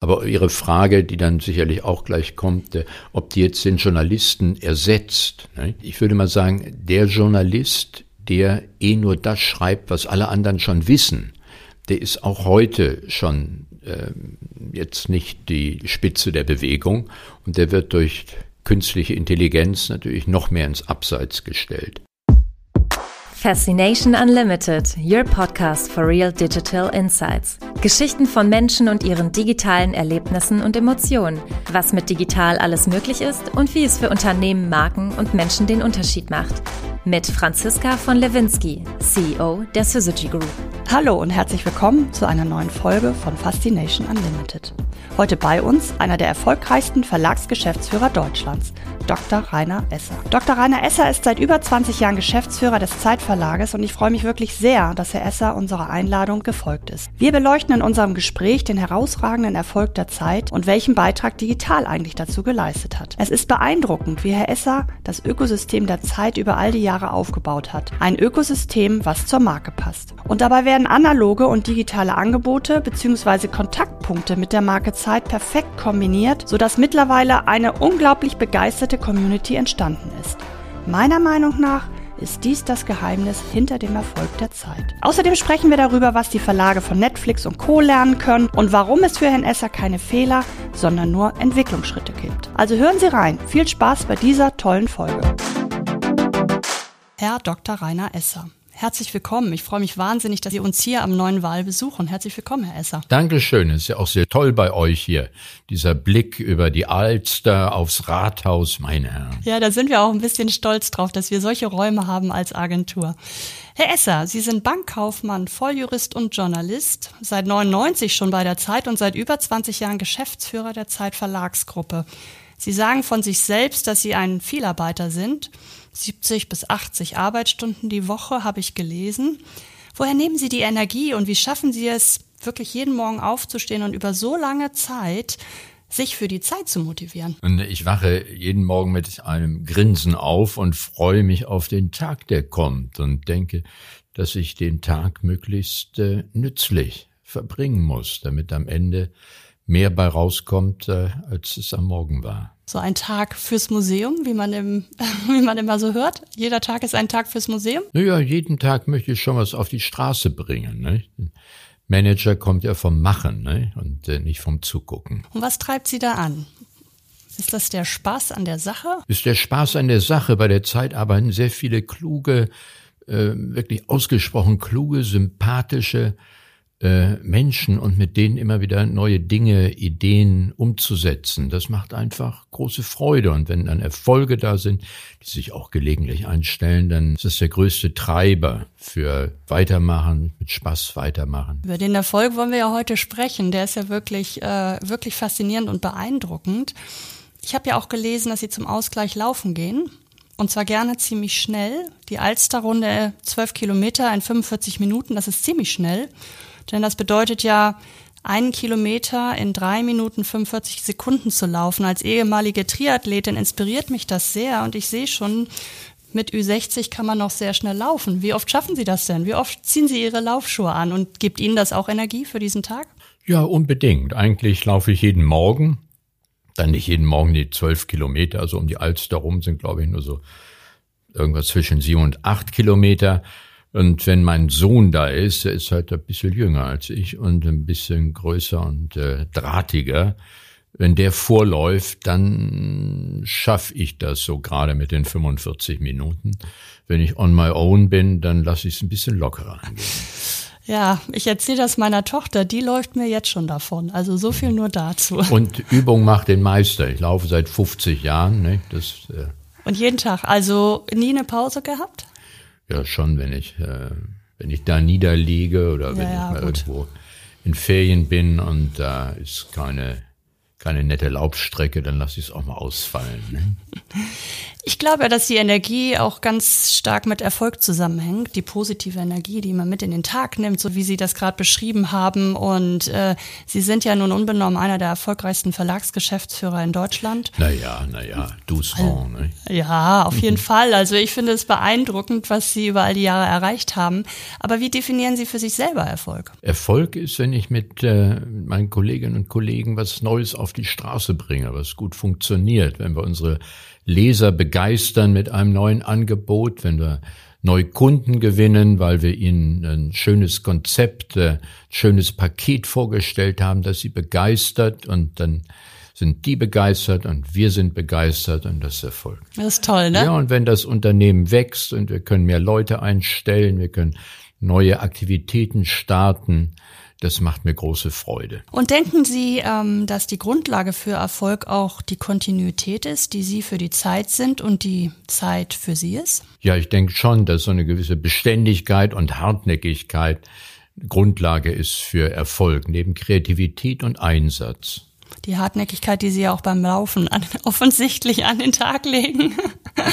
Aber Ihre Frage, die dann sicherlich auch gleich kommt, äh, ob die jetzt den Journalisten ersetzt. Ne? Ich würde mal sagen, der Journalist, der eh nur das schreibt, was alle anderen schon wissen, der ist auch heute schon äh, jetzt nicht die Spitze der Bewegung und der wird durch künstliche Intelligenz natürlich noch mehr ins Abseits gestellt. Fascination Unlimited, your podcast for real digital insights. Geschichten von Menschen und ihren digitalen Erlebnissen und Emotionen. Was mit digital alles möglich ist und wie es für Unternehmen, Marken und Menschen den Unterschied macht. Mit Franziska von Lewinsky, CEO der Syzygy Group. Hallo und herzlich willkommen zu einer neuen Folge von Fascination Unlimited. Heute bei uns einer der erfolgreichsten Verlagsgeschäftsführer Deutschlands, Dr. Rainer Esser. Dr. Rainer Esser ist seit über 20 Jahren Geschäftsführer des Zeitverlages und ich freue mich wirklich sehr, dass Herr Esser unserer Einladung gefolgt ist. Wir beleuchten in unserem Gespräch den herausragenden Erfolg der Zeit und welchen Beitrag digital eigentlich dazu geleistet hat. Es ist beeindruckend, wie Herr Esser das Ökosystem der Zeit über all die Jahre aufgebaut hat. Ein Ökosystem, was zur Marke passt. Und dabei werden analoge und digitale Angebote bzw. Kontaktpunkte mit der Marke Zeit perfekt kombiniert, sodass mittlerweile eine unglaublich begeisterte Community entstanden ist. Meiner Meinung nach ist dies das Geheimnis hinter dem Erfolg der Zeit. Außerdem sprechen wir darüber, was die Verlage von Netflix und Co. lernen können und warum es für Herrn Esser keine Fehler, sondern nur Entwicklungsschritte gibt. Also hören Sie rein. Viel Spaß bei dieser tollen Folge. Herr Dr. Rainer Esser. Herzlich willkommen. Ich freue mich wahnsinnig, dass Sie uns hier am neuen Wahl besuchen. Herzlich willkommen, Herr Esser. Dankeschön. Es ist ja auch sehr toll bei euch hier. Dieser Blick über die Alster aufs Rathaus, meine Herren. Ja, da sind wir auch ein bisschen stolz drauf, dass wir solche Räume haben als Agentur. Herr Esser, Sie sind Bankkaufmann, Volljurist und Journalist, seit 99 schon bei der Zeit und seit über 20 Jahren Geschäftsführer der Zeit Verlagsgruppe. Sie sagen von sich selbst, dass Sie ein Vielarbeiter sind 70 bis 80 Arbeitsstunden die Woche, habe ich gelesen. Woher nehmen Sie die Energie und wie schaffen Sie es, wirklich jeden Morgen aufzustehen und über so lange Zeit sich für die Zeit zu motivieren? Und ich wache jeden Morgen mit einem Grinsen auf und freue mich auf den Tag, der kommt und denke, dass ich den Tag möglichst äh, nützlich verbringen muss, damit am Ende mehr bei rauskommt, äh, als es am Morgen war so ein Tag fürs Museum, wie man, im, wie man immer so hört. Jeder Tag ist ein Tag fürs Museum. Naja, jeden Tag möchte ich schon was auf die Straße bringen. Ne? Manager kommt ja vom Machen ne? und äh, nicht vom Zugucken. Und was treibt Sie da an? Ist das der Spaß an der Sache? Ist der Spaß an der Sache. Bei der Zeit arbeiten sehr viele kluge, äh, wirklich ausgesprochen kluge, sympathische äh, Menschen und mit denen immer wieder neue Dinge, Ideen umzusetzen. Das macht einfach große Freude. Und wenn dann Erfolge da sind, die sich auch gelegentlich einstellen, dann ist das der größte Treiber für Weitermachen, mit Spaß weitermachen. Über den Erfolg wollen wir ja heute sprechen. Der ist ja wirklich, äh, wirklich faszinierend und beeindruckend. Ich habe ja auch gelesen, dass Sie zum Ausgleich laufen gehen. Und zwar gerne ziemlich schnell. Die Alsterrunde zwölf Kilometer in 45 Minuten, das ist ziemlich schnell. Denn das bedeutet ja, einen Kilometer in drei Minuten 45 Sekunden zu laufen. Als ehemalige Triathletin inspiriert mich das sehr und ich sehe schon, mit Ü60 kann man noch sehr schnell laufen. Wie oft schaffen Sie das denn? Wie oft ziehen Sie Ihre Laufschuhe an und gibt Ihnen das auch Energie für diesen Tag? Ja, unbedingt. Eigentlich laufe ich jeden Morgen. Dann nicht jeden Morgen die zwölf Kilometer, also um die Alster rum sind, glaube ich, nur so irgendwas zwischen sieben und acht Kilometer. Und wenn mein Sohn da ist, der ist halt ein bisschen jünger als ich und ein bisschen größer und äh, drahtiger. Wenn der vorläuft, dann schaffe ich das so gerade mit den 45 Minuten. Wenn ich on my own bin, dann lasse ich es ein bisschen lockerer angehen. Ja, ich erzähle das meiner Tochter, die läuft mir jetzt schon davon. Also so viel nur dazu. Und Übung macht den Meister. Ich laufe seit 50 Jahren. Ne? Das, äh Und jeden Tag. Also nie eine Pause gehabt? Ja, schon, wenn ich, äh, wenn ich da niederliege oder wenn ja, ja, ich mal gut. irgendwo in Ferien bin und da ist keine keine nette Laubstrecke, dann lasse ich es auch mal ausfallen. Ne? Ich glaube ja, dass die Energie auch ganz stark mit Erfolg zusammenhängt. Die positive Energie, die man mit in den Tag nimmt, so wie Sie das gerade beschrieben haben. Und äh, Sie sind ja nun unbenommen einer der erfolgreichsten Verlagsgeschäftsführer in Deutschland. Naja, naja, du Song. Ne? Ja, auf jeden Fall. Also ich finde es beeindruckend, was Sie über all die Jahre erreicht haben. Aber wie definieren Sie für sich selber Erfolg? Erfolg ist, wenn ich mit äh, meinen Kolleginnen und Kollegen was Neues auf die Straße bringe, was gut funktioniert, wenn wir unsere Leser begeistern mit einem neuen Angebot, wenn wir neue Kunden gewinnen, weil wir ihnen ein schönes Konzept, ein äh, schönes Paket vorgestellt haben, das sie begeistert und dann sind die begeistert und wir sind begeistert und das ist Erfolg. Das ist toll, ne? Ja, und wenn das Unternehmen wächst und wir können mehr Leute einstellen, wir können neue Aktivitäten starten, das macht mir große Freude. Und denken Sie, ähm, dass die Grundlage für Erfolg auch die Kontinuität ist, die Sie für die Zeit sind und die Zeit für Sie ist? Ja, ich denke schon, dass so eine gewisse Beständigkeit und Hartnäckigkeit Grundlage ist für Erfolg, neben Kreativität und Einsatz. Die Hartnäckigkeit, die Sie ja auch beim Laufen an, offensichtlich an den Tag legen.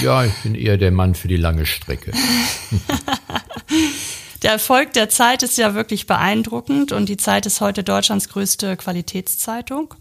Ja, ich bin eher der Mann für die lange Strecke. Der Erfolg der Zeit ist ja wirklich beeindruckend und die Zeit ist heute Deutschlands größte Qualitätszeitung.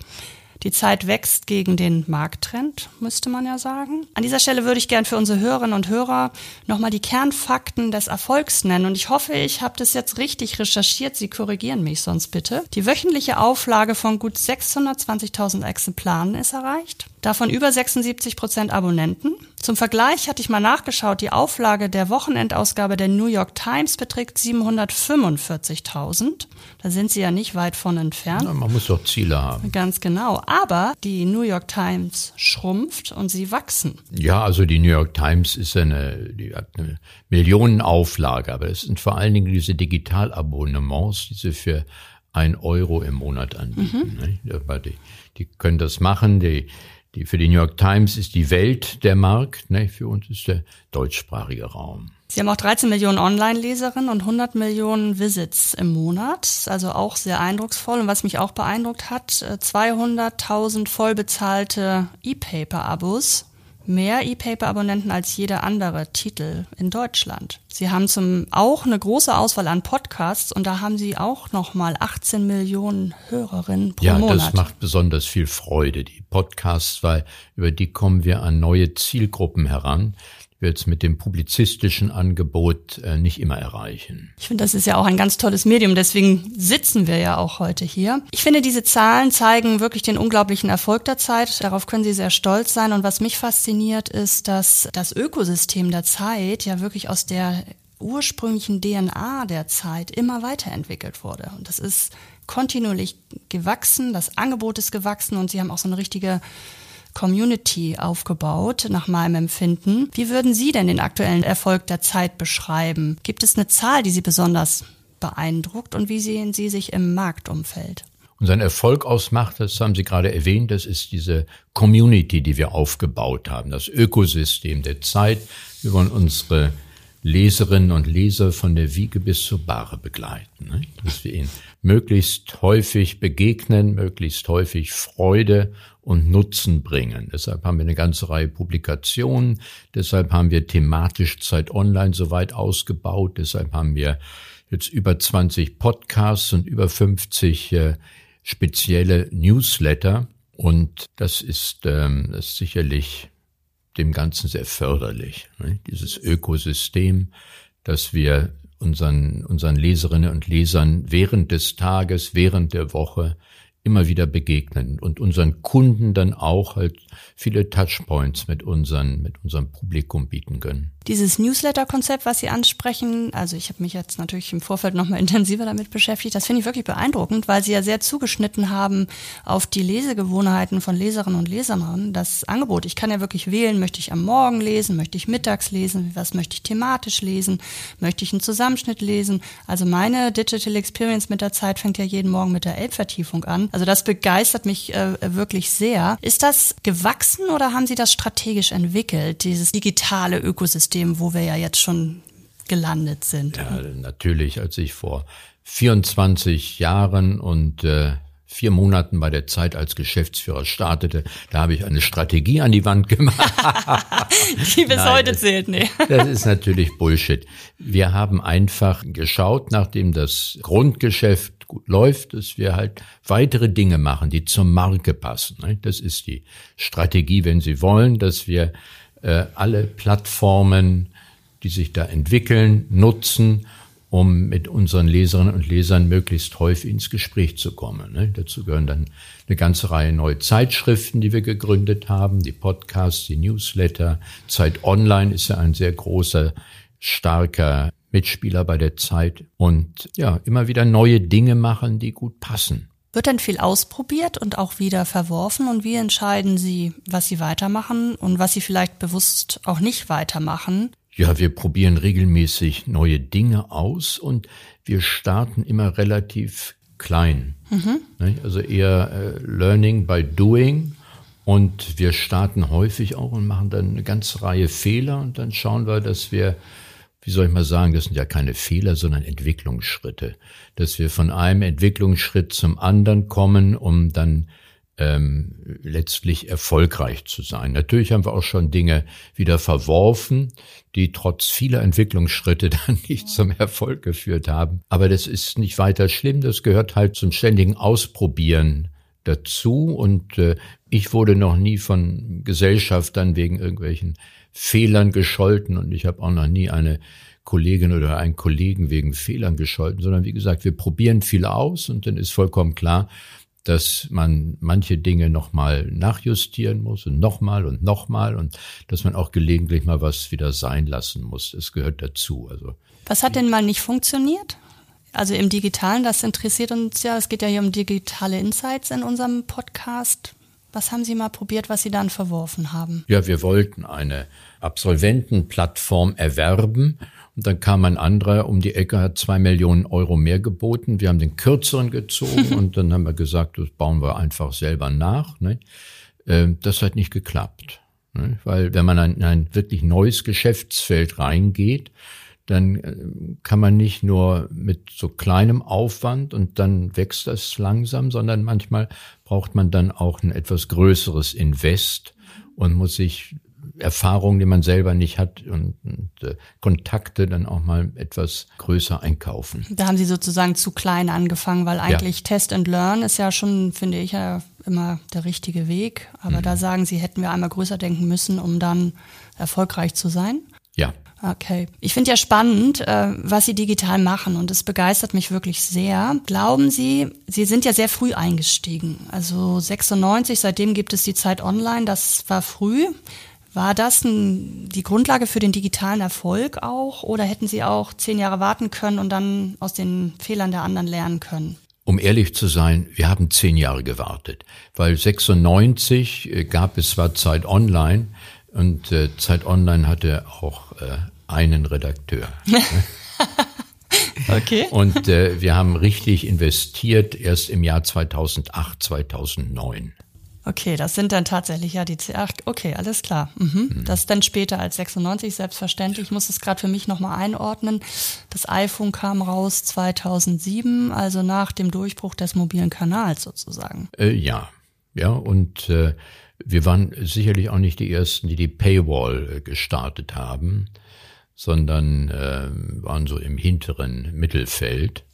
Die Zeit wächst gegen den Markttrend, müsste man ja sagen. An dieser Stelle würde ich gern für unsere Hörerinnen und Hörer nochmal die Kernfakten des Erfolgs nennen. Und ich hoffe, ich habe das jetzt richtig recherchiert. Sie korrigieren mich sonst bitte. Die wöchentliche Auflage von gut 620.000 Exemplaren ist erreicht. Davon über 76 Prozent Abonnenten. Zum Vergleich hatte ich mal nachgeschaut, die Auflage der Wochenendausgabe der New York Times beträgt 745.000. Da sind sie ja nicht weit von entfernt. Ja, man muss doch Ziele haben. Ganz genau. Aber die New York Times schrumpft und sie wachsen. Ja, also die New York Times ist eine, die hat eine Millionenauflage, aber es sind vor allen Dingen diese Digitalabonnements, diese für ein Euro im Monat anbieten. Mhm. Ne? Die, die können das machen. Die, die, für die New York Times ist die Welt der Markt, ne? für uns ist der deutschsprachige Raum. Sie haben auch 13 Millionen Online-Leserinnen und 100 Millionen Visits im Monat, also auch sehr eindrucksvoll. Und was mich auch beeindruckt hat, 200.000 äh, vollbezahlte E-Paper-Abos mehr E-Paper-Abonnenten als jeder andere Titel in Deutschland. Sie haben zum auch eine große Auswahl an Podcasts und da haben Sie auch noch mal 18 Millionen Hörerinnen pro ja, Monat. Ja, das macht besonders viel Freude, die Podcasts, weil über die kommen wir an neue Zielgruppen heran wir jetzt mit dem publizistischen Angebot äh, nicht immer erreichen. Ich finde, das ist ja auch ein ganz tolles Medium, deswegen sitzen wir ja auch heute hier. Ich finde, diese Zahlen zeigen wirklich den unglaublichen Erfolg der Zeit. Darauf können Sie sehr stolz sein. Und was mich fasziniert, ist, dass das Ökosystem der Zeit ja wirklich aus der ursprünglichen DNA der Zeit immer weiterentwickelt wurde. Und das ist kontinuierlich gewachsen, das Angebot ist gewachsen und Sie haben auch so eine richtige Community aufgebaut, nach meinem Empfinden. Wie würden Sie denn den aktuellen Erfolg der Zeit beschreiben? Gibt es eine Zahl, die Sie besonders beeindruckt und wie sehen Sie sich im Marktumfeld? Unseren Erfolg ausmacht, das haben Sie gerade erwähnt, das ist diese Community, die wir aufgebaut haben, das Ökosystem der Zeit. Wir wollen unsere Leserinnen und Leser von der Wiege bis zur Bahre begleiten, ne? dass wir ihnen möglichst häufig begegnen, möglichst häufig Freude und Nutzen bringen. Deshalb haben wir eine ganze Reihe Publikationen, deshalb haben wir thematisch Zeit Online so weit ausgebaut, deshalb haben wir jetzt über 20 Podcasts und über 50 äh, spezielle Newsletter und das ist, ähm, das ist sicherlich dem Ganzen sehr förderlich. Ne? Dieses Ökosystem, dass wir unseren, unseren Leserinnen und Lesern während des Tages, während der Woche immer wieder begegnen und unseren Kunden dann auch halt viele Touchpoints mit unseren, mit unserem Publikum bieten können. Dieses Newsletter-Konzept, was Sie ansprechen, also ich habe mich jetzt natürlich im Vorfeld nochmal intensiver damit beschäftigt, das finde ich wirklich beeindruckend, weil Sie ja sehr zugeschnitten haben auf die Lesegewohnheiten von Leserinnen und Lesern. Das Angebot, ich kann ja wirklich wählen, möchte ich am Morgen lesen, möchte ich mittags lesen, was möchte ich thematisch lesen, möchte ich einen Zusammenschnitt lesen. Also meine Digital Experience mit der Zeit fängt ja jeden Morgen mit der Elbvertiefung an. Also das begeistert mich äh, wirklich sehr. Ist das gewachsen oder haben Sie das strategisch entwickelt, dieses digitale Ökosystem? System, wo wir ja jetzt schon gelandet sind. Ja, natürlich, als ich vor 24 Jahren und äh, vier Monaten bei der Zeit als Geschäftsführer startete, da habe ich eine Strategie an die Wand gemacht. die bis Nein, heute zählt, nee. Das ist natürlich Bullshit. Wir haben einfach geschaut, nachdem das Grundgeschäft gut läuft, dass wir halt weitere Dinge machen, die zur Marke passen. Ne? Das ist die Strategie, wenn Sie wollen, dass wir äh, alle Plattformen, die sich da entwickeln, nutzen um mit unseren Leserinnen und Lesern möglichst häufig ins Gespräch zu kommen. Ne? Dazu gehören dann eine ganze Reihe neue Zeitschriften, die wir gegründet haben, die Podcasts, die Newsletter. Zeit Online ist ja ein sehr großer, starker Mitspieler bei der Zeit und ja, immer wieder neue Dinge machen, die gut passen. Wird denn viel ausprobiert und auch wieder verworfen? Und wie entscheiden Sie, was Sie weitermachen und was Sie vielleicht bewusst auch nicht weitermachen? Ja, wir probieren regelmäßig neue Dinge aus und wir starten immer relativ klein. Mhm. Also eher äh, Learning by Doing. Und wir starten häufig auch und machen dann eine ganze Reihe Fehler und dann schauen wir, dass wir, wie soll ich mal sagen, das sind ja keine Fehler, sondern Entwicklungsschritte, dass wir von einem Entwicklungsschritt zum anderen kommen, um dann ähm, letztlich erfolgreich zu sein. Natürlich haben wir auch schon Dinge wieder verworfen, die trotz vieler Entwicklungsschritte dann nicht zum Erfolg geführt haben. Aber das ist nicht weiter schlimm, das gehört halt zum ständigen Ausprobieren dazu. Und äh, ich wurde noch nie von Gesellschaftern wegen irgendwelchen Fehlern gescholten und ich habe auch noch nie eine Kollegin oder einen Kollegen wegen Fehlern gescholten, sondern wie gesagt, wir probieren viel aus und dann ist vollkommen klar, dass man manche Dinge nochmal nachjustieren muss und nochmal und nochmal und dass man auch gelegentlich mal was wieder sein lassen muss. Es gehört dazu. Also was hat denn mal nicht funktioniert? Also im Digitalen, das interessiert uns ja. Es geht ja hier um digitale Insights in unserem Podcast. Was haben Sie mal probiert, was Sie dann verworfen haben? Ja, wir wollten eine Absolventenplattform erwerben und dann kam ein anderer um die Ecke, hat zwei Millionen Euro mehr geboten. Wir haben den kürzeren gezogen und dann haben wir gesagt, das bauen wir einfach selber nach. Ne? Das hat nicht geklappt. Ne? Weil wenn man in ein wirklich neues Geschäftsfeld reingeht, dann äh, kann man nicht nur mit so kleinem Aufwand und dann wächst das langsam, sondern manchmal braucht man dann auch ein etwas größeres Invest und muss sich Erfahrungen, die man selber nicht hat und, und äh, Kontakte dann auch mal etwas größer einkaufen. Da haben Sie sozusagen zu klein angefangen, weil eigentlich ja. Test and Learn ist ja schon, finde ich, ja immer der richtige Weg. Aber mhm. da sagen Sie, hätten wir einmal größer denken müssen, um dann erfolgreich zu sein. Ja. Okay. Ich finde ja spannend, äh, was Sie digital machen und es begeistert mich wirklich sehr. Glauben Sie, Sie sind ja sehr früh eingestiegen. Also 96, seitdem gibt es die Zeit online, das war früh. War das die Grundlage für den digitalen Erfolg auch oder hätten Sie auch zehn Jahre warten können und dann aus den Fehlern der anderen lernen können? Um ehrlich zu sein, wir haben zehn Jahre gewartet, weil 96 äh, gab es zwar Zeit Online und äh, Zeit Online hatte auch einen Redakteur. okay. Und äh, wir haben richtig investiert erst im Jahr 2008, 2009. Okay, das sind dann tatsächlich ja die, ach, okay, alles klar. Mhm. Mhm. Das dann später als 96 selbstverständlich. Ich muss es gerade für mich nochmal einordnen. Das iPhone kam raus 2007, also nach dem Durchbruch des mobilen Kanals sozusagen. Äh, ja, ja, und äh, wir waren sicherlich auch nicht die Ersten, die die Paywall äh, gestartet haben, sondern äh, waren so im hinteren Mittelfeld,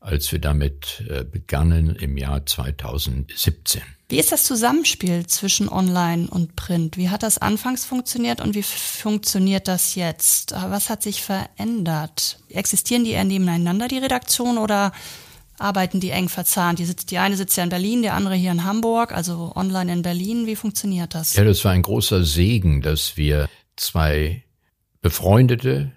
als wir damit äh, begannen im Jahr 2017. Wie ist das Zusammenspiel zwischen Online und Print? Wie hat das anfangs funktioniert und wie funktioniert das jetzt? Was hat sich verändert? Existieren die eher nebeneinander, die Redaktion, oder arbeiten die eng verzahnt? Die, sitzt, die eine sitzt ja in Berlin, der andere hier in Hamburg, also online in Berlin. Wie funktioniert das? Ja, das war ein großer Segen, dass wir zwei befreundete,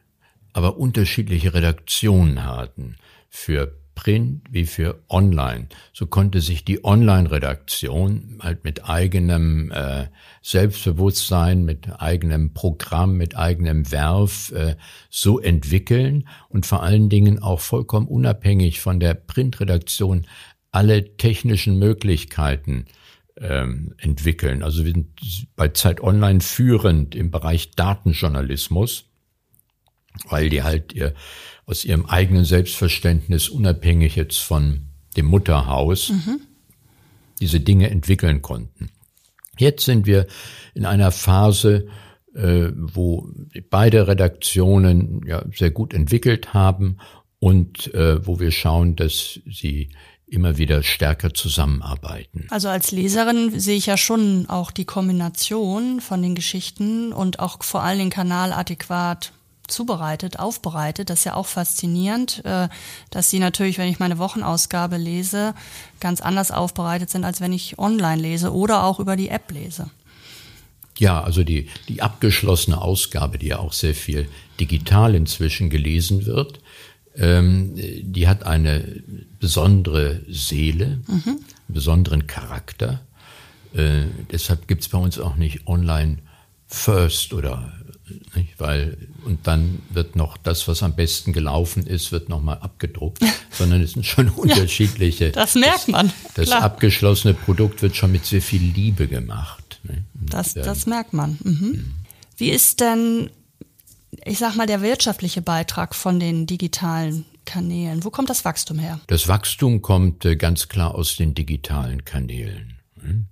aber unterschiedliche Redaktionen hatten für Print wie für Online. So konnte sich die Online-Redaktion halt mit eigenem äh, Selbstbewusstsein, mit eigenem Programm, mit eigenem Werf äh, so entwickeln und vor allen Dingen auch vollkommen unabhängig von der Printredaktion alle technischen Möglichkeiten ähm, entwickeln. Also wir sind bei Zeit Online führend im Bereich Datenjournalismus, weil die halt ihr aus ihrem eigenen Selbstverständnis unabhängig jetzt von dem Mutterhaus mhm. diese Dinge entwickeln konnten. Jetzt sind wir in einer Phase, äh, wo beide Redaktionen ja sehr gut entwickelt haben und äh, wo wir schauen, dass sie immer wieder stärker zusammenarbeiten. Also als Leserin sehe ich ja schon auch die Kombination von den Geschichten und auch vor allem den Kanal adäquat zubereitet, aufbereitet. Das ist ja auch faszinierend, äh, dass sie natürlich, wenn ich meine Wochenausgabe lese, ganz anders aufbereitet sind, als wenn ich online lese oder auch über die App lese. Ja, also die, die abgeschlossene Ausgabe, die ja auch sehr viel digital inzwischen gelesen wird, ähm, die hat eine besondere Seele, mhm. einen besonderen Charakter. Äh, deshalb gibt's bei uns auch nicht online first oder nicht? weil und dann wird noch das, was am besten gelaufen ist, wird nochmal abgedruckt, sondern es sind schon unterschiedliche. Ja, das merkt man. Das, das abgeschlossene Produkt wird schon mit sehr viel Liebe gemacht. Ne? Das, das merkt man. Mhm. Mhm. Wie ist denn, ich sag mal, der wirtschaftliche Beitrag von den digitalen Kanälen? Wo kommt das Wachstum her? Das Wachstum kommt äh, ganz klar aus den digitalen Kanälen. Ne?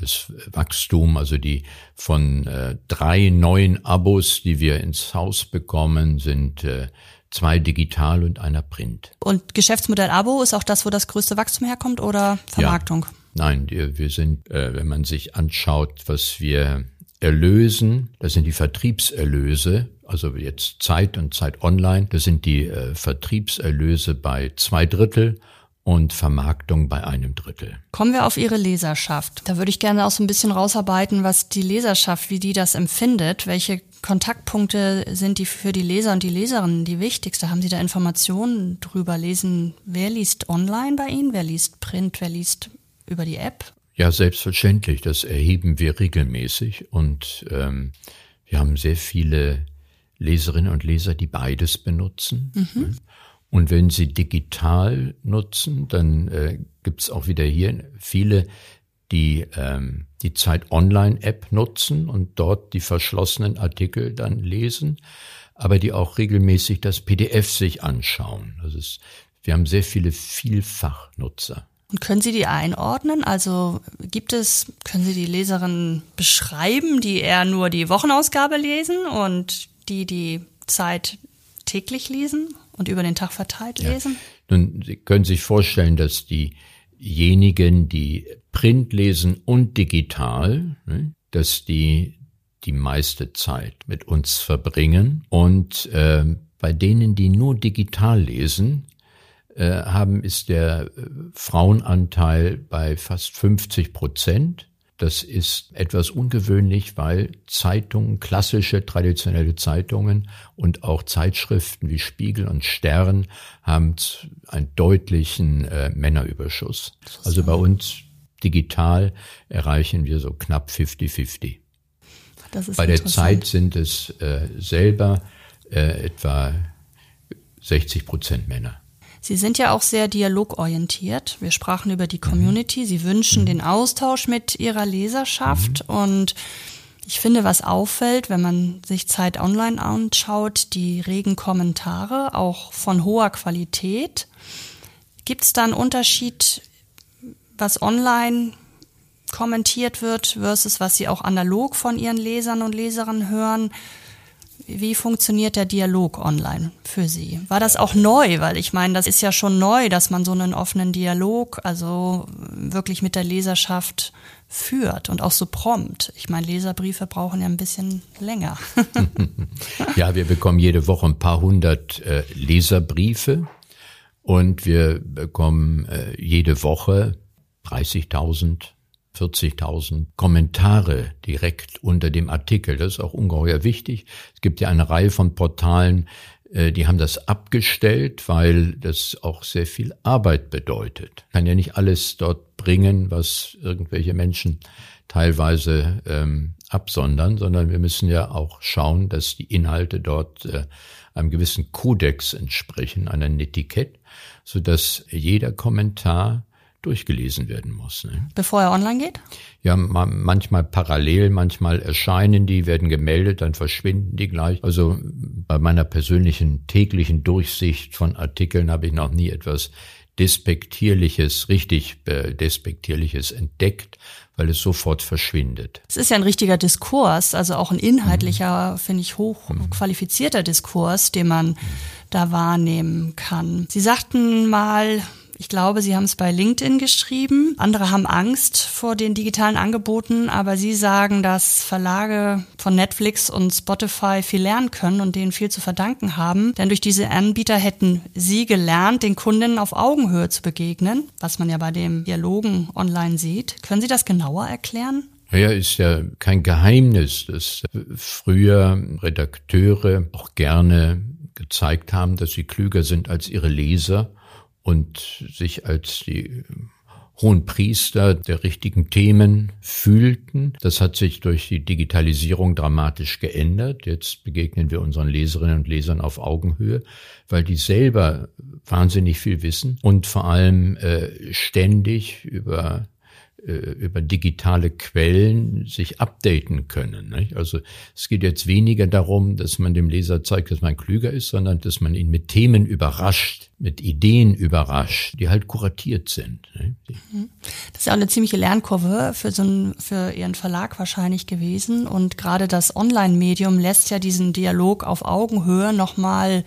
das Wachstum, also die von äh, drei neuen Abos, die wir ins Haus bekommen, sind äh, zwei digital und einer Print. Und Geschäftsmodell Abo ist auch das, wo das größte Wachstum herkommt oder Vermarktung? Ja. Nein, wir sind, wenn man sich anschaut, was wir erlösen, das sind die Vertriebserlöse, also jetzt Zeit und Zeit Online, das sind die äh, Vertriebserlöse bei zwei Drittel und Vermarktung bei einem Drittel. Kommen wir auf Ihre Leserschaft. Da würde ich gerne auch so ein bisschen rausarbeiten, was die Leserschaft, wie die das empfindet. Welche Kontaktpunkte sind die für die Leser und die Leserinnen die wichtigste? Haben Sie da Informationen drüber? Lesen, wer liest online bei Ihnen? Wer liest Print? Wer liest über die App? Ja, selbstverständlich. Das erheben wir regelmäßig und ähm, wir haben sehr viele Leserinnen und Leser, die beides benutzen. Mhm. Und wenn Sie digital nutzen, dann äh, gibt es auch wieder hier viele, die ähm, die Zeit Online-App nutzen und dort die verschlossenen Artikel dann lesen, aber die auch regelmäßig das PDF sich anschauen. Das ist, wir haben sehr viele Vielfachnutzer. Und können Sie die einordnen? Also gibt es, können Sie die Leserinnen beschreiben, die eher nur die Wochenausgabe lesen und die die Zeit täglich lesen? und über den Tag verteilt lesen? Ja. Nun, Sie können sich vorstellen, dass diejenigen, die Print lesen und digital, ne, dass die die meiste Zeit mit uns verbringen und äh, bei denen, die nur digital lesen, äh, haben, ist der äh, Frauenanteil bei fast 50 Prozent das ist etwas ungewöhnlich, weil Zeitungen, klassische, traditionelle Zeitungen und auch Zeitschriften wie Spiegel und Stern haben einen deutlichen äh, Männerüberschuss. Also bei uns digital erreichen wir so knapp 50-50. Bei der Zeit sind es äh, selber äh, etwa 60 Prozent Männer. Sie sind ja auch sehr dialogorientiert. Wir sprachen über die Community. Sie wünschen den Austausch mit Ihrer Leserschaft mhm. und ich finde, was auffällt, wenn man sich Zeit online anschaut, die regen Kommentare, auch von hoher Qualität. Gibt es da einen Unterschied, was online kommentiert wird versus was Sie auch analog von Ihren Lesern und Leserinnen hören? Wie funktioniert der Dialog online für Sie? War das auch neu? Weil ich meine, das ist ja schon neu, dass man so einen offenen Dialog, also wirklich mit der Leserschaft führt und auch so prompt. Ich meine, Leserbriefe brauchen ja ein bisschen länger. ja, wir bekommen jede Woche ein paar hundert äh, Leserbriefe und wir bekommen äh, jede Woche 30.000 40.000 Kommentare direkt unter dem Artikel. Das ist auch ungeheuer wichtig. Es gibt ja eine Reihe von Portalen, äh, die haben das abgestellt, weil das auch sehr viel Arbeit bedeutet. Kann ja nicht alles dort bringen, was irgendwelche Menschen teilweise ähm, absondern, sondern wir müssen ja auch schauen, dass die Inhalte dort äh, einem gewissen Kodex entsprechen, einem Etikett, so dass jeder Kommentar durchgelesen werden muss. Ne? Bevor er online geht? Ja, manchmal parallel, manchmal erscheinen die, werden gemeldet, dann verschwinden die gleich. Also bei meiner persönlichen täglichen Durchsicht von Artikeln habe ich noch nie etwas Despektierliches, richtig äh, Despektierliches entdeckt, weil es sofort verschwindet. Es ist ja ein richtiger Diskurs, also auch ein inhaltlicher, mhm. finde ich, hochqualifizierter Diskurs, den man mhm. da wahrnehmen kann. Sie sagten mal, ich glaube, Sie haben es bei LinkedIn geschrieben. Andere haben Angst vor den digitalen Angeboten, aber Sie sagen, dass Verlage von Netflix und Spotify viel lernen können und denen viel zu verdanken haben. Denn durch diese Anbieter hätten Sie gelernt, den Kundinnen auf Augenhöhe zu begegnen, was man ja bei dem Dialogen online sieht. Können Sie das genauer erklären? Ja, ist ja kein Geheimnis, dass früher Redakteure auch gerne gezeigt haben, dass sie klüger sind als ihre Leser und sich als die hohen Priester der richtigen Themen fühlten. Das hat sich durch die Digitalisierung dramatisch geändert. Jetzt begegnen wir unseren Leserinnen und Lesern auf Augenhöhe, weil die selber wahnsinnig viel wissen und vor allem äh, ständig über über digitale Quellen sich updaten können. Nicht? Also es geht jetzt weniger darum, dass man dem Leser zeigt, dass man klüger ist, sondern dass man ihn mit Themen überrascht, mit Ideen überrascht, die halt kuratiert sind. Nicht? Mhm. Das ist ja auch eine ziemliche Lernkurve für so einen, für Ihren Verlag wahrscheinlich gewesen. Und gerade das Online-Medium lässt ja diesen Dialog auf Augenhöhe nochmal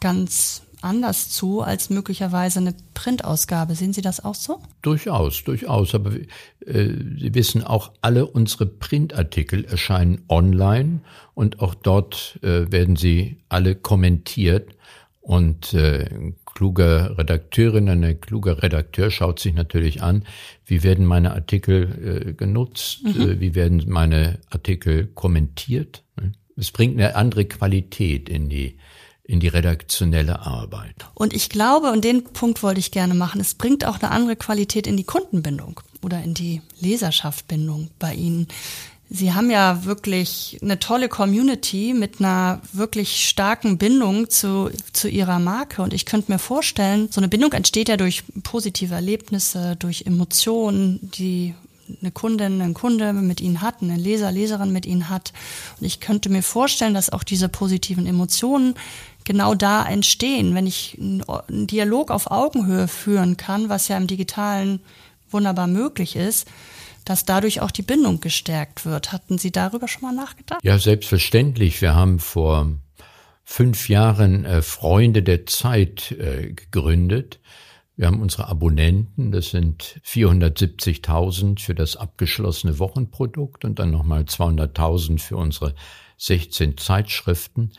ganz anders zu als möglicherweise eine Printausgabe. Sehen Sie das auch so? Durchaus, durchaus. Aber äh, Sie wissen auch, alle unsere Printartikel erscheinen online und auch dort äh, werden sie alle kommentiert. Und äh, kluger Redakteurin, ein kluger Redakteur schaut sich natürlich an, wie werden meine Artikel äh, genutzt, mhm. äh, wie werden meine Artikel kommentiert. Es bringt eine andere Qualität in die in die redaktionelle Arbeit. Und ich glaube, und den Punkt wollte ich gerne machen, es bringt auch eine andere Qualität in die Kundenbindung oder in die Leserschaftbindung bei Ihnen. Sie haben ja wirklich eine tolle Community mit einer wirklich starken Bindung zu, zu Ihrer Marke. Und ich könnte mir vorstellen, so eine Bindung entsteht ja durch positive Erlebnisse, durch Emotionen, die eine Kundin, ein Kunde mit ihnen hat, eine Leser, Leserin mit ihnen hat. Und ich könnte mir vorstellen, dass auch diese positiven Emotionen genau da entstehen, wenn ich einen Dialog auf Augenhöhe führen kann, was ja im digitalen wunderbar möglich ist, dass dadurch auch die Bindung gestärkt wird. Hatten Sie darüber schon mal nachgedacht? Ja, selbstverständlich. Wir haben vor fünf Jahren äh, Freunde der Zeit äh, gegründet. Wir haben unsere Abonnenten, das sind 470.000 für das abgeschlossene Wochenprodukt und dann nochmal 200.000 für unsere 16 Zeitschriften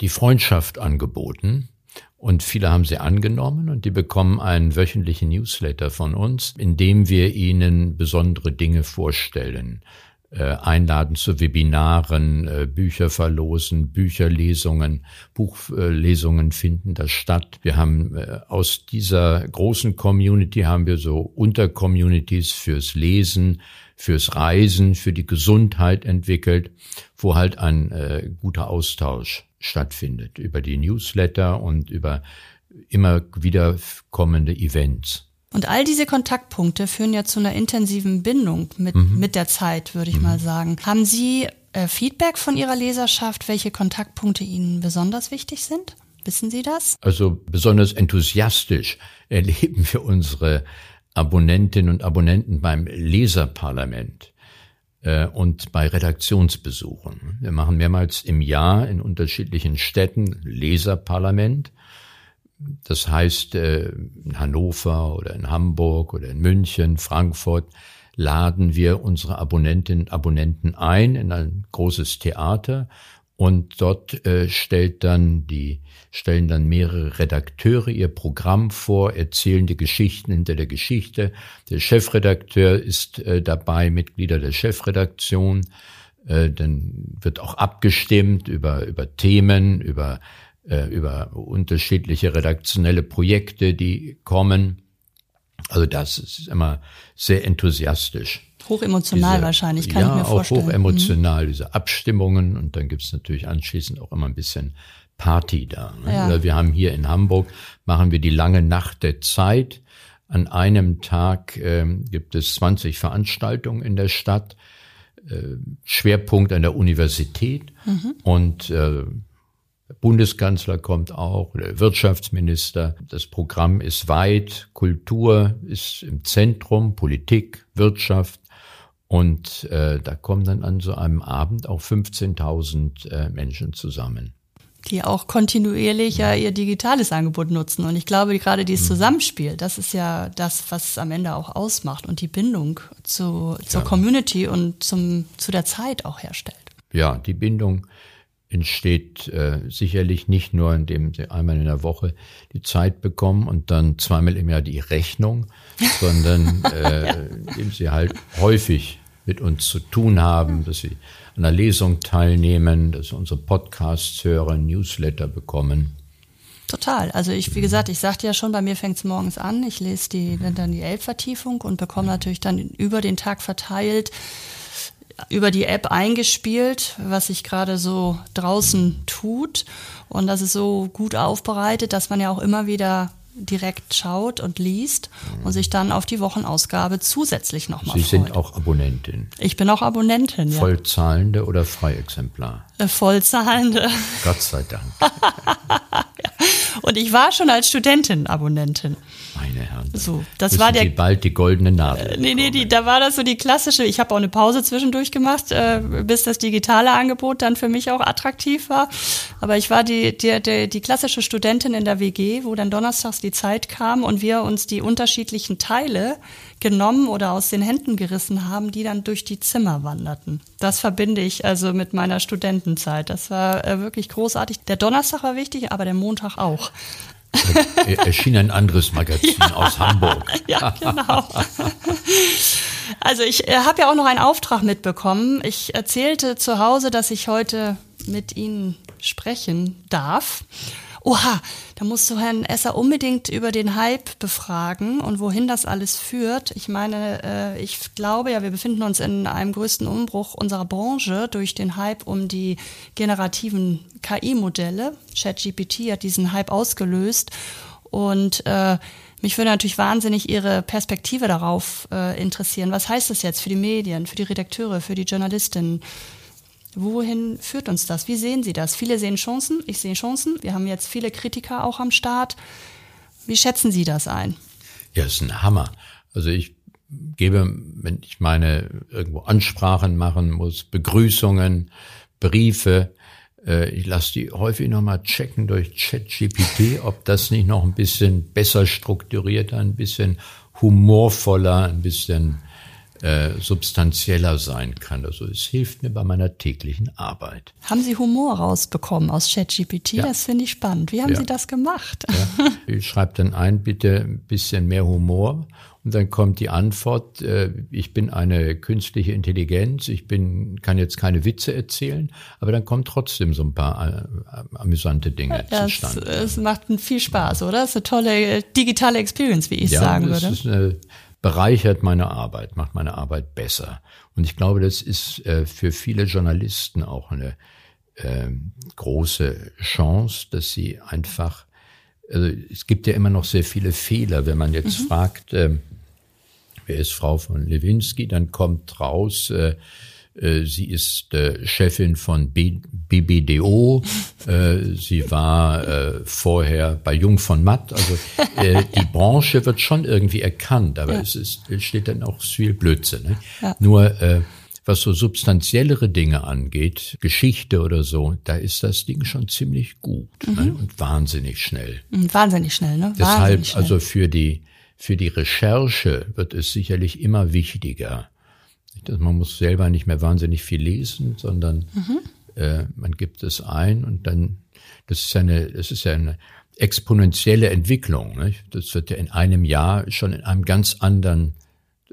die Freundschaft angeboten. Und viele haben sie angenommen und die bekommen einen wöchentlichen Newsletter von uns, in dem wir ihnen besondere Dinge vorstellen. Äh, einladen zu Webinaren, äh, Bücher verlosen, Bücherlesungen, Buchlesungen finden da statt. Wir haben äh, aus dieser großen Community haben wir so Untercommunities fürs Lesen, fürs Reisen, für die Gesundheit entwickelt, wo halt ein äh, guter Austausch stattfindet über die Newsletter und über immer wieder kommende Events. Und all diese Kontaktpunkte führen ja zu einer intensiven Bindung mit, mhm. mit der Zeit, würde ich mhm. mal sagen. Haben Sie äh, Feedback von Ihrer Leserschaft, welche Kontaktpunkte Ihnen besonders wichtig sind? Wissen Sie das? Also besonders enthusiastisch erleben wir unsere Abonnentinnen und Abonnenten beim Leserparlament äh, und bei Redaktionsbesuchen. Wir machen mehrmals im Jahr in unterschiedlichen Städten Leserparlament. Das heißt, äh, in Hannover oder in Hamburg oder in München, Frankfurt laden wir unsere Abonnentinnen und Abonnenten ein in ein großes Theater und dort äh, stellt dann die, stellen dann mehrere Redakteure ihr Programm vor, erzählen die Geschichten hinter der Geschichte. Der Chefredakteur ist äh, dabei, Mitglieder der Chefredaktion. Äh, dann wird auch abgestimmt über, über Themen, über, äh, über unterschiedliche redaktionelle Projekte, die kommen. Also das ist immer sehr enthusiastisch. Hochemotional diese, wahrscheinlich, kann ja, ich mir vorstellen. Ja, auch hochemotional, mhm. diese Abstimmungen und dann gibt's natürlich anschließend auch immer ein bisschen Party da. Ne? Ja. Wir haben hier in Hamburg, machen wir die lange Nacht der Zeit. An einem Tag äh, gibt es 20 Veranstaltungen in der Stadt, äh, Schwerpunkt an der Universität mhm. und äh, Bundeskanzler kommt auch, der Wirtschaftsminister. Das Programm ist weit, Kultur ist im Zentrum, Politik, Wirtschaft. Und äh, da kommen dann an so einem Abend auch 15.000 äh, Menschen zusammen die auch kontinuierlich ja ihr digitales Angebot nutzen. Und ich glaube, gerade dieses mhm. Zusammenspiel, das ist ja das, was es am Ende auch ausmacht und die Bindung zu, zur ja. Community und zum, zu der Zeit auch herstellt. Ja, die Bindung entsteht äh, sicherlich nicht nur, indem sie einmal in der Woche die Zeit bekommen und dann zweimal im Jahr die Rechnung, sondern äh, ja. indem sie halt häufig mit uns zu tun haben, dass sie an der Lesung teilnehmen, dass sie unsere Podcasts hören, Newsletter bekommen. Total. Also ich, wie gesagt, ich sagte ja schon, bei mir fängt es morgens an. Ich lese die, dann die Elbvertiefung und bekomme natürlich dann über den Tag verteilt über die App eingespielt, was sich gerade so draußen tut. Und das ist so gut aufbereitet, dass man ja auch immer wieder direkt schaut und liest und sich dann auf die Wochenausgabe zusätzlich nochmal freut. Sie sind auch Abonnentin. Ich bin auch Abonnentin, ja. Vollzahlende oder Freiexemplar? Äh, Vollzahlende. Gott sei Dank. Und ich war schon als Studentin Abonnentin. Meine Herren. So, das war der. Sie bald die goldene Nadel. Äh, nee, nee, die, da war das so die klassische. Ich habe auch eine Pause zwischendurch gemacht, äh, bis das digitale Angebot dann für mich auch attraktiv war. Aber ich war die, die, die, die klassische Studentin in der WG, wo dann donnerstags die Zeit kam und wir uns die unterschiedlichen Teile genommen oder aus den Händen gerissen haben, die dann durch die Zimmer wanderten. Das verbinde ich also mit meiner Studentenzeit. Das war äh, wirklich großartig. Der Donnerstag war wichtig, aber der Montag auch. Äh, erschien ein anderes Magazin ja. aus Hamburg. Ja, genau. Also ich äh, habe ja auch noch einen Auftrag mitbekommen. Ich erzählte zu Hause, dass ich heute mit Ihnen sprechen darf. Oha, da musst du Herrn Esser unbedingt über den Hype befragen und wohin das alles führt. Ich meine, äh, ich glaube ja, wir befinden uns in einem größten Umbruch unserer Branche durch den Hype um die generativen KI-Modelle. ChatGPT hat diesen Hype ausgelöst und äh, mich würde natürlich wahnsinnig Ihre Perspektive darauf äh, interessieren. Was heißt das jetzt für die Medien, für die Redakteure, für die Journalistinnen? Wohin führt uns das? Wie sehen Sie das? Viele sehen Chancen, ich sehe Chancen. Wir haben jetzt viele Kritiker auch am Start. Wie schätzen Sie das ein? Ja, ist ein Hammer. Also ich gebe, wenn ich meine irgendwo Ansprachen machen muss, Begrüßungen, Briefe, äh, ich lasse die häufig nochmal checken durch ChatGPT, ob das nicht noch ein bisschen besser strukturierter, ein bisschen humorvoller, ein bisschen äh, substanzieller sein kann. Also es hilft mir bei meiner täglichen Arbeit. Haben Sie Humor rausbekommen aus ChatGPT? Ja. Das finde ich spannend. Wie haben ja. Sie das gemacht? Ja. Ich schreibe dann ein, bitte ein bisschen mehr Humor. Und dann kommt die Antwort, äh, ich bin eine künstliche Intelligenz, ich bin, kann jetzt keine Witze erzählen, aber dann kommen trotzdem so ein paar äh, amüsante Dinge das, zustande. Es macht viel Spaß, oder? Es ist eine tolle digitale Experience, wie ich ja, sagen würde. Ist eine, bereichert meine Arbeit, macht meine Arbeit besser. Und ich glaube, das ist äh, für viele Journalisten auch eine äh, große Chance, dass sie einfach, also es gibt ja immer noch sehr viele Fehler, wenn man jetzt mhm. fragt, äh, wer ist Frau von Lewinsky, dann kommt raus, äh, äh, sie ist äh, Chefin von BBDO. Äh, sie war vorher bei Jung von Matt. Also die Branche wird schon irgendwie erkannt, aber ja. es, ist, es steht dann auch viel Blödsinn. Ne? Ja. Nur was so substanziellere Dinge angeht, Geschichte oder so, da ist das Ding schon ziemlich gut ne? mhm. ne? und wahnsinnig schnell. Mhm, wahnsinnig schnell, ne? Wahnsinnig Deshalb, schnell. also für die, für die Recherche wird es sicherlich immer wichtiger, man muss selber nicht mehr wahnsinnig viel lesen, sondern mhm. Äh, man gibt es ein und dann, das ist eine, das ist ja eine exponentielle Entwicklung. Nicht? Das wird ja in einem Jahr schon in einem ganz anderen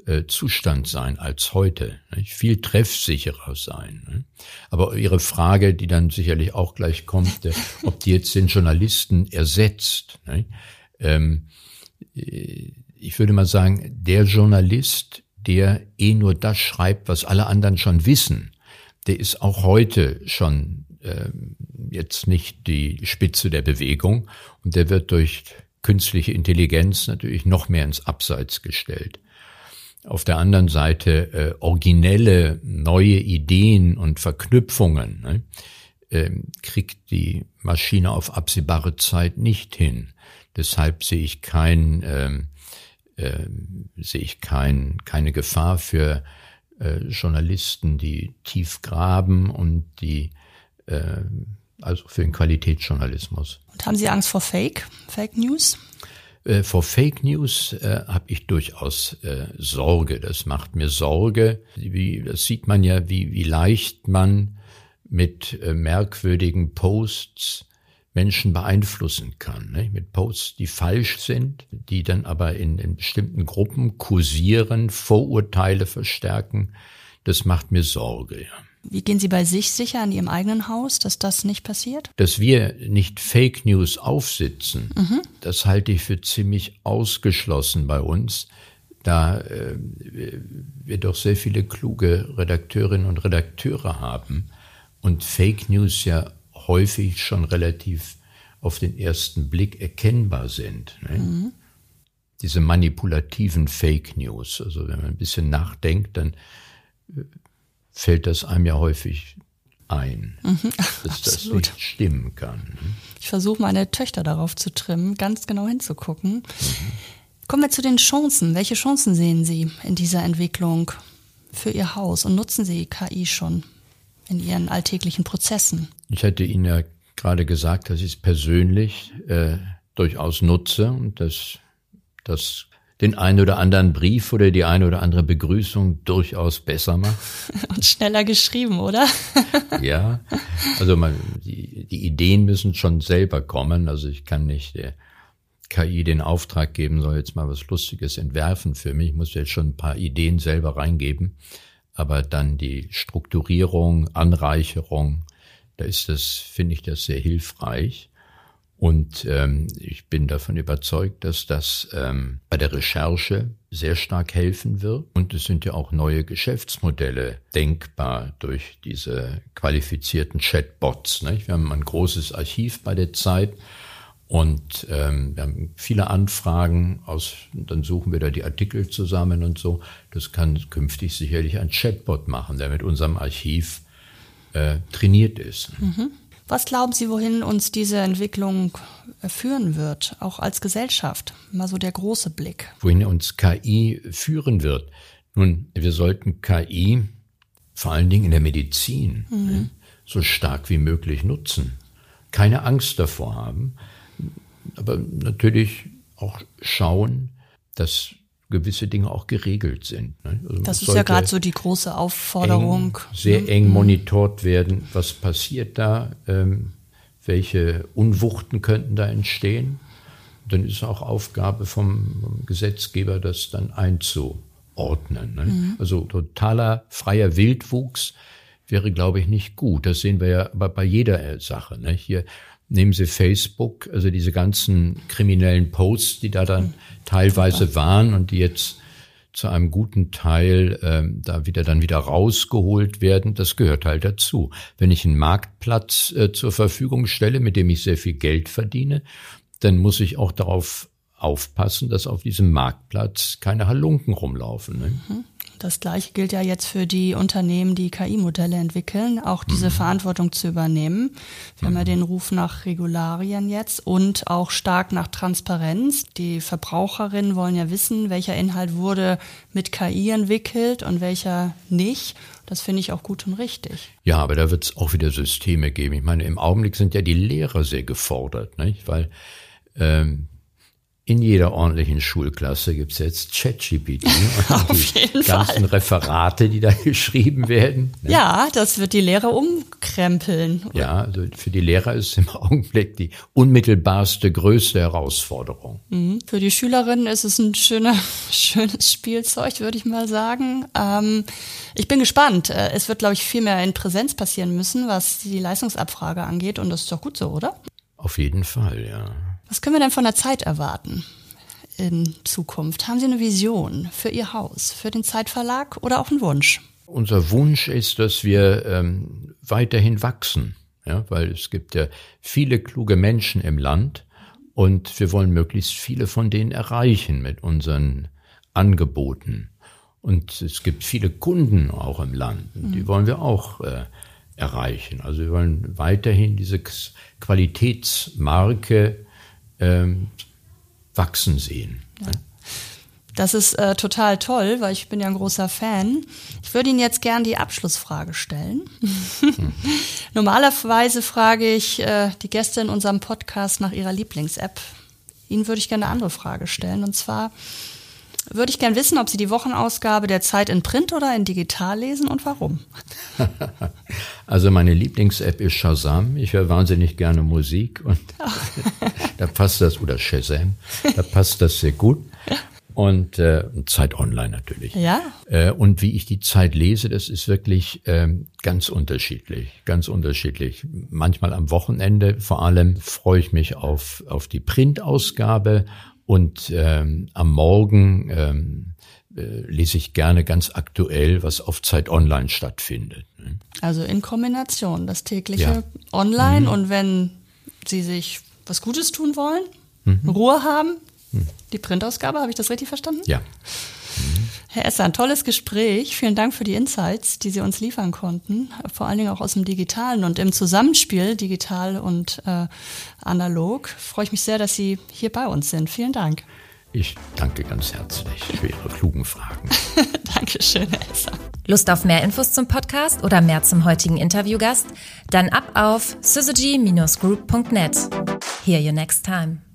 äh, Zustand sein als heute. Nicht? Viel treffsicherer sein. Nicht? Aber Ihre Frage, die dann sicherlich auch gleich kommt, äh, ob die jetzt den Journalisten ersetzt. Ähm, äh, ich würde mal sagen, der Journalist der eh nur das schreibt, was alle anderen schon wissen, der ist auch heute schon äh, jetzt nicht die Spitze der Bewegung und der wird durch künstliche Intelligenz natürlich noch mehr ins Abseits gestellt. Auf der anderen Seite äh, originelle neue Ideen und Verknüpfungen, ne? äh, kriegt die Maschine auf absehbare Zeit nicht hin. Deshalb sehe ich kein, äh, äh, sehe ich kein, keine Gefahr für äh, Journalisten, die tief graben und die äh, also für den Qualitätsjournalismus. Und haben Sie Angst vor Fake, Fake News? Äh, vor Fake News äh, habe ich durchaus äh, Sorge. Das macht mir Sorge. Wie, das sieht man ja, wie, wie leicht man mit äh, merkwürdigen Posts Menschen beeinflussen kann. Ne? Mit Posts, die falsch sind, die dann aber in, in bestimmten Gruppen kursieren, Vorurteile verstärken. Das macht mir Sorge. Ja. Wie gehen Sie bei sich sicher in Ihrem eigenen Haus, dass das nicht passiert? Dass wir nicht Fake News aufsitzen, mhm. das halte ich für ziemlich ausgeschlossen bei uns, da äh, wir doch sehr viele kluge Redakteurinnen und Redakteure haben und Fake News ja häufig schon relativ auf den ersten Blick erkennbar sind. Ne? Mhm. Diese manipulativen Fake News. Also wenn man ein bisschen nachdenkt, dann äh, fällt das einem ja häufig ein, mhm, dass das nicht stimmen kann. Ne? Ich versuche meine Töchter darauf zu trimmen, ganz genau hinzugucken. Mhm. Kommen wir zu den Chancen. Welche Chancen sehen Sie in dieser Entwicklung für Ihr Haus und nutzen Sie KI schon? In Ihren alltäglichen Prozessen? Ich hatte Ihnen ja gerade gesagt, dass ich es persönlich äh, durchaus nutze und dass das den einen oder anderen Brief oder die eine oder andere Begrüßung durchaus besser macht. Und schneller geschrieben, oder? ja, also man, die, die Ideen müssen schon selber kommen. Also ich kann nicht der KI den Auftrag geben, soll jetzt mal was Lustiges entwerfen für mich. Ich muss jetzt schon ein paar Ideen selber reingeben aber dann die Strukturierung, Anreicherung, da ist das, finde ich das sehr hilfreich. Und ähm, ich bin davon überzeugt, dass das ähm, bei der Recherche sehr stark helfen wird. Und es sind ja auch neue Geschäftsmodelle denkbar durch diese qualifizierten Chatbots. Nicht? Wir haben ein großes Archiv bei der Zeit und ähm, wir haben viele Anfragen aus, dann suchen wir da die Artikel zusammen und so. Das kann künftig sicherlich ein Chatbot machen, der mit unserem Archiv äh, trainiert ist. Mhm. Was glauben Sie, wohin uns diese Entwicklung äh, führen wird, auch als Gesellschaft? Mal so der große Blick. Wohin uns KI führen wird? Nun, wir sollten KI vor allen Dingen in der Medizin mhm. ne, so stark wie möglich nutzen. Keine Angst davor haben aber natürlich auch schauen, dass gewisse Dinge auch geregelt sind. Ne? Also das ist ja gerade so die große Aufforderung. Eng, sehr ne? eng mhm. monitort werden, was passiert da, ähm, welche Unwuchten könnten da entstehen. Dann ist es auch Aufgabe vom, vom Gesetzgeber, das dann einzuordnen. Ne? Mhm. Also totaler freier Wildwuchs wäre, glaube ich, nicht gut. Das sehen wir ja aber bei jeder Sache. Ne? Hier Nehmen Sie Facebook, also diese ganzen kriminellen Posts, die da dann teilweise waren und die jetzt zu einem guten Teil ähm, da wieder dann wieder rausgeholt werden, das gehört halt dazu. Wenn ich einen Marktplatz äh, zur Verfügung stelle, mit dem ich sehr viel Geld verdiene, dann muss ich auch darauf aufpassen, dass auf diesem Marktplatz keine Halunken rumlaufen. Ne? Mhm. Das gleiche gilt ja jetzt für die Unternehmen, die KI-Modelle entwickeln, auch diese mhm. Verantwortung zu übernehmen. Wir mhm. haben ja den Ruf nach Regularien jetzt und auch stark nach Transparenz. Die Verbraucherinnen wollen ja wissen, welcher Inhalt wurde mit KI entwickelt und welcher nicht. Das finde ich auch gut und richtig. Ja, aber da wird es auch wieder Systeme geben. Ich meine, im Augenblick sind ja die Lehrer sehr gefordert, nicht? weil ähm, in jeder ordentlichen Schulklasse gibt's jetzt ChatGPT und die ganzen Fall. Referate, die da geschrieben werden. Ne? Ja, das wird die Lehrer umkrempeln. Ja, also für die Lehrer ist es im Augenblick die unmittelbarste, größte Herausforderung. Mhm. Für die Schülerinnen ist es ein schöner, schönes Spielzeug, würde ich mal sagen. Ähm, ich bin gespannt. Äh, es wird, glaube ich, viel mehr in Präsenz passieren müssen, was die Leistungsabfrage angeht. Und das ist doch gut so, oder? Auf jeden Fall, ja. Was können wir denn von der Zeit erwarten in Zukunft? Haben Sie eine Vision für Ihr Haus, für den Zeitverlag oder auch einen Wunsch? Unser Wunsch ist, dass wir ähm, weiterhin wachsen, ja, weil es gibt ja viele kluge Menschen im Land und wir wollen möglichst viele von denen erreichen mit unseren Angeboten. Und es gibt viele Kunden auch im Land, die mhm. wollen wir auch äh, erreichen. Also wir wollen weiterhin diese Qualitätsmarke ähm, wachsen sehen. Ja. Das ist äh, total toll, weil ich bin ja ein großer Fan. Ich würde Ihnen jetzt gern die Abschlussfrage stellen. Hm. Normalerweise frage ich äh, die Gäste in unserem Podcast nach ihrer Lieblings-App. Ihnen würde ich gerne eine andere Frage stellen. Und zwar würde ich gerne wissen, ob Sie die Wochenausgabe der Zeit in Print oder in digital lesen und warum. Also meine Lieblings-App ist Shazam. Ich höre wahnsinnig gerne Musik und da passt das, oder Shazam, da passt das sehr gut und äh, Zeit Online natürlich. Ja. Äh, und wie ich die Zeit lese, das ist wirklich ähm, ganz unterschiedlich, ganz unterschiedlich. Manchmal am Wochenende vor allem freue ich mich auf auf die Printausgabe und ähm, am Morgen ähm, äh, lese ich gerne ganz aktuell, was auf Zeit Online stattfindet. Ne? Also in Kombination das tägliche ja. Online mhm. und wenn Sie sich was Gutes tun wollen, mhm. Ruhe haben, die Printausgabe, habe ich das richtig verstanden? Ja. Herr Esser, ein tolles Gespräch. Vielen Dank für die Insights, die Sie uns liefern konnten, vor allen Dingen auch aus dem Digitalen und im Zusammenspiel digital und äh, analog. Freue ich mich sehr, dass Sie hier bei uns sind. Vielen Dank. Ich danke ganz herzlich für Ihre klugen Fragen. Dankeschön, Esser. Lust auf mehr Infos zum Podcast oder mehr zum heutigen Interviewgast? Dann ab auf syzygy-group.net. Hear you next time.